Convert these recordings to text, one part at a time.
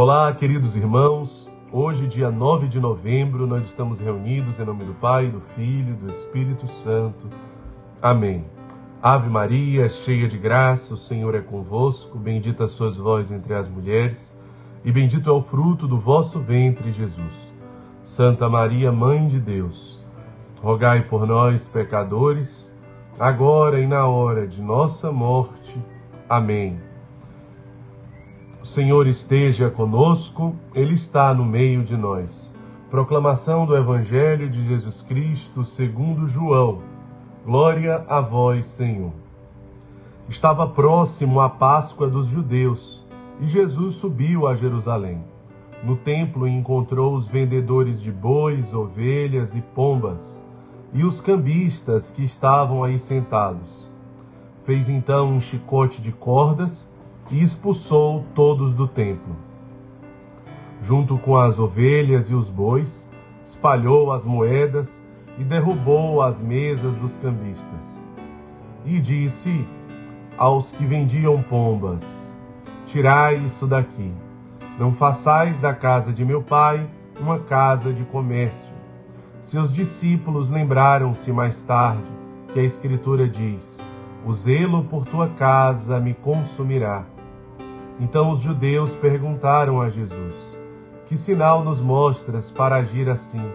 Olá, queridos irmãos. Hoje, dia 9 de novembro, nós estamos reunidos em nome do Pai, do Filho e do Espírito Santo. Amém. Ave Maria, cheia de graça, o Senhor é convosco. Bendita sois vós entre as mulheres, e bendito é o fruto do vosso ventre, Jesus. Santa Maria, Mãe de Deus, rogai por nós, pecadores, agora e na hora de nossa morte. Amém. O Senhor esteja conosco, Ele está no meio de nós. Proclamação do Evangelho de Jesus Cristo segundo João. Glória a vós, Senhor. Estava próximo a Páscoa dos judeus e Jesus subiu a Jerusalém. No templo encontrou os vendedores de bois, ovelhas e pombas e os cambistas que estavam aí sentados. Fez então um chicote de cordas e expulsou todos do templo. Junto com as ovelhas e os bois, espalhou as moedas e derrubou as mesas dos cambistas. E disse aos que vendiam pombas: Tirai isso daqui. Não façais da casa de meu pai uma casa de comércio. Seus discípulos lembraram-se mais tarde que a Escritura diz: O zelo por tua casa me consumirá. Então os judeus perguntaram a Jesus: Que sinal nos mostras para agir assim?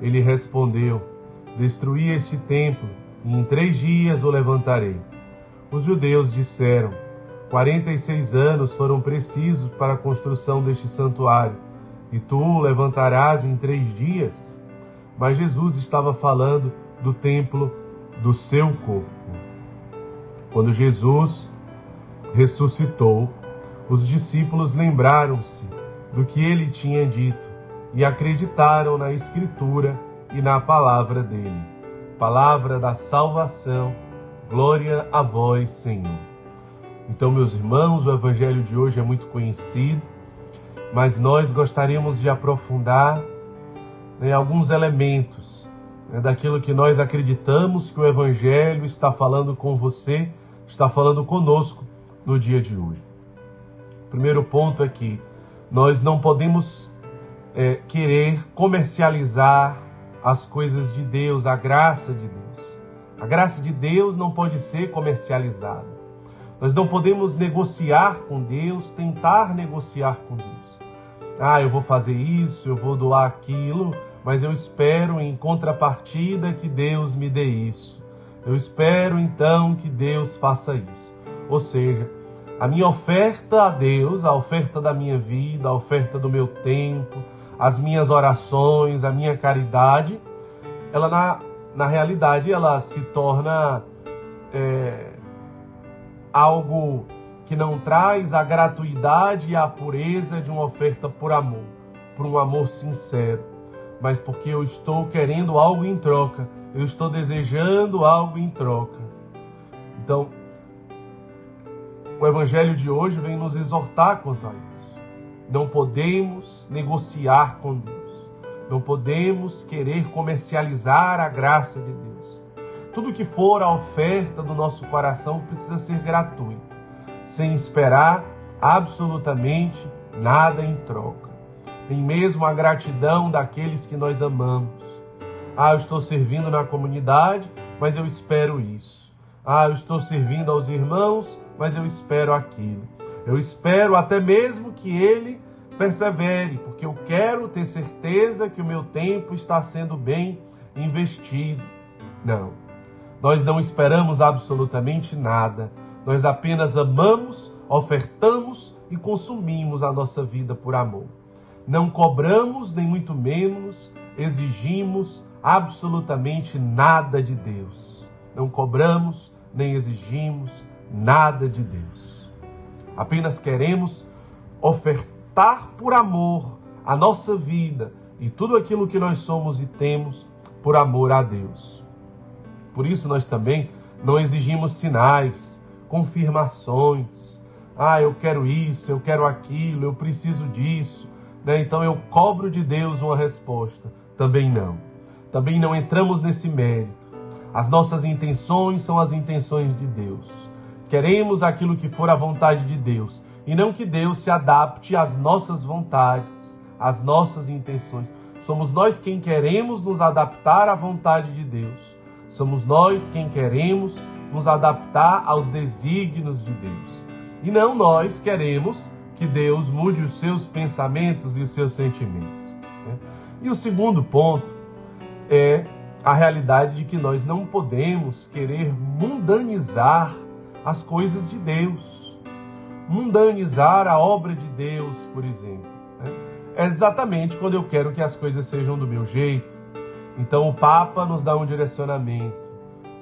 Ele respondeu: Destruí este templo e em três dias o levantarei. Os judeus disseram: Quarenta e seis anos foram precisos para a construção deste santuário, e tu o levantarás em três dias? Mas Jesus estava falando do templo do seu corpo. Quando Jesus ressuscitou, os discípulos lembraram-se do que ele tinha dito e acreditaram na Escritura e na palavra dele. Palavra da salvação, glória a vós, Senhor. Então, meus irmãos, o evangelho de hoje é muito conhecido, mas nós gostaríamos de aprofundar né, alguns elementos né, daquilo que nós acreditamos que o evangelho está falando com você, está falando conosco no dia de hoje. Primeiro ponto é que nós não podemos é, querer comercializar as coisas de Deus, a graça de Deus. A graça de Deus não pode ser comercializada. Nós não podemos negociar com Deus, tentar negociar com Deus. Ah, eu vou fazer isso, eu vou doar aquilo, mas eu espero em contrapartida que Deus me dê isso. Eu espero então que Deus faça isso. Ou seja, a minha oferta a Deus, a oferta da minha vida, a oferta do meu tempo, as minhas orações, a minha caridade, ela na, na realidade ela se torna é, algo que não traz a gratuidade e a pureza de uma oferta por amor, por um amor sincero, mas porque eu estou querendo algo em troca, eu estou desejando algo em troca. Então, o Evangelho de hoje vem nos exortar quanto a isso. Não podemos negociar com Deus. Não podemos querer comercializar a graça de Deus. Tudo que for a oferta do nosso coração precisa ser gratuito, sem esperar absolutamente nada em troca. Nem mesmo a gratidão daqueles que nós amamos. Ah, eu estou servindo na comunidade, mas eu espero isso. Ah, eu estou servindo aos irmãos, mas eu espero aquilo. Eu espero até mesmo que ele persevere, porque eu quero ter certeza que o meu tempo está sendo bem investido. Não. Nós não esperamos absolutamente nada. Nós apenas amamos, ofertamos e consumimos a nossa vida por amor. Não cobramos, nem muito menos exigimos absolutamente nada de Deus não cobramos nem exigimos nada de Deus. Apenas queremos ofertar por amor a nossa vida e tudo aquilo que nós somos e temos por amor a Deus. Por isso nós também não exigimos sinais, confirmações. Ah, eu quero isso, eu quero aquilo, eu preciso disso. Né? Então eu cobro de Deus uma resposta. Também não. Também não entramos nesse mérito. As nossas intenções são as intenções de Deus. Queremos aquilo que for a vontade de Deus e não que Deus se adapte às nossas vontades, às nossas intenções. Somos nós quem queremos nos adaptar à vontade de Deus. Somos nós quem queremos nos adaptar aos desígnios de Deus. E não nós queremos que Deus mude os seus pensamentos e os seus sentimentos. Né? E o segundo ponto é a realidade de que nós não podemos querer mundanizar as coisas de Deus, mundanizar a obra de Deus, por exemplo. Né? É exatamente quando eu quero que as coisas sejam do meu jeito. Então o Papa nos dá um direcionamento,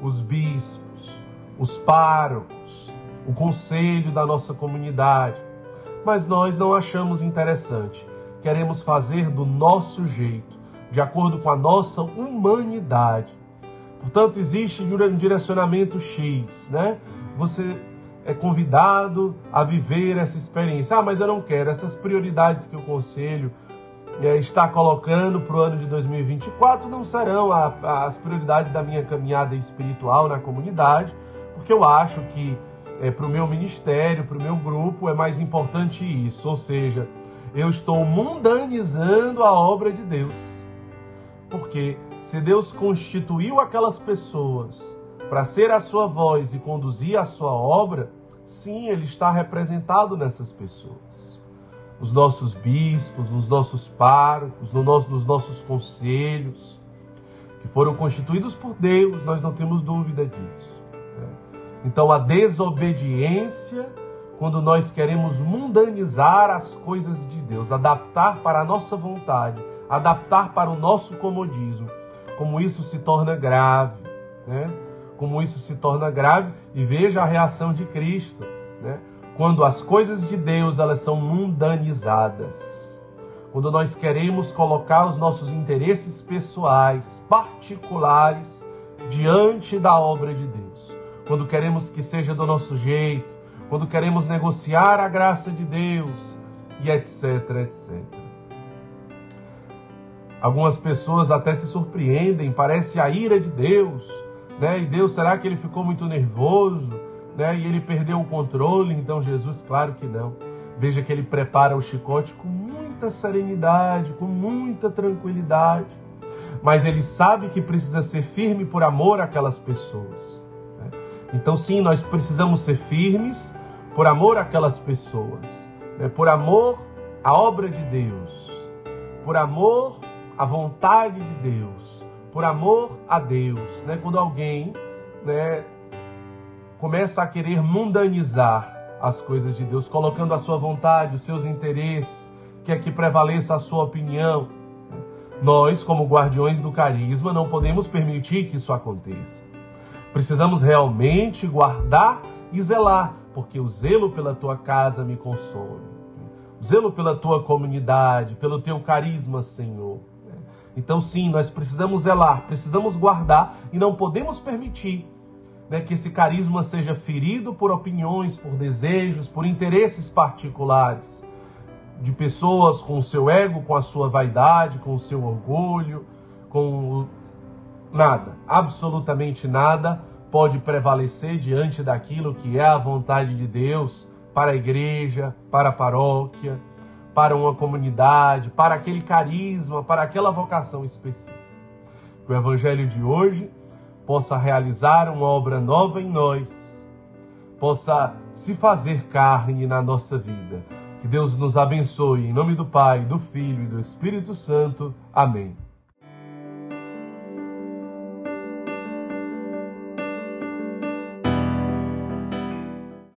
os bispos, os párocos, o conselho da nossa comunidade mas nós não achamos interessante. Queremos fazer do nosso jeito, de acordo com a nossa humanidade. Portanto, existe um direcionamento X, né? Você é convidado a viver essa experiência. Ah, mas eu não quero essas prioridades que o conselho é, está colocando para o ano de 2024 não serão as prioridades da minha caminhada espiritual na comunidade, porque eu acho que é, para o meu ministério, para o meu grupo, é mais importante isso. Ou seja, eu estou mundanizando a obra de Deus. Porque se Deus constituiu aquelas pessoas para ser a sua voz e conduzir a sua obra, sim, Ele está representado nessas pessoas. Os nossos bispos, os nossos párocos, no nosso, nos nossos conselhos, que foram constituídos por Deus, nós não temos dúvida disso. Então, a desobediência, quando nós queremos mundanizar as coisas de Deus, adaptar para a nossa vontade, adaptar para o nosso comodismo, como isso se torna grave, né? Como isso se torna grave e veja a reação de Cristo, né? Quando as coisas de Deus elas são mundanizadas, quando nós queremos colocar os nossos interesses pessoais, particulares, diante da obra de Deus quando queremos que seja do nosso jeito, quando queremos negociar a graça de Deus e etc, etc. Algumas pessoas até se surpreendem, parece a ira de Deus, né? E Deus, será que ele ficou muito nervoso, né? E ele perdeu o controle? Então Jesus, claro que não. Veja que ele prepara o chicote com muita serenidade, com muita tranquilidade. Mas ele sabe que precisa ser firme por amor àquelas pessoas. Então, sim, nós precisamos ser firmes por amor àquelas pessoas, né? por amor à obra de Deus, por amor à vontade de Deus, por amor a Deus. Né? Quando alguém né, começa a querer mundanizar as coisas de Deus, colocando a sua vontade, os seus interesses, quer que prevaleça a sua opinião, né? nós, como guardiões do carisma, não podemos permitir que isso aconteça. Precisamos realmente guardar e zelar, porque o zelo pela tua casa me consome. O zelo pela tua comunidade, pelo teu carisma, Senhor. Então, sim, nós precisamos zelar, precisamos guardar e não podemos permitir né, que esse carisma seja ferido por opiniões, por desejos, por interesses particulares de pessoas com o seu ego, com a sua vaidade, com o seu orgulho, com nada, absolutamente nada pode prevalecer diante daquilo que é a vontade de Deus para a igreja, para a paróquia, para uma comunidade, para aquele carisma, para aquela vocação específica. Que o evangelho de hoje possa realizar uma obra nova em nós, possa se fazer carne na nossa vida. Que Deus nos abençoe em nome do Pai, do Filho e do Espírito Santo. Amém.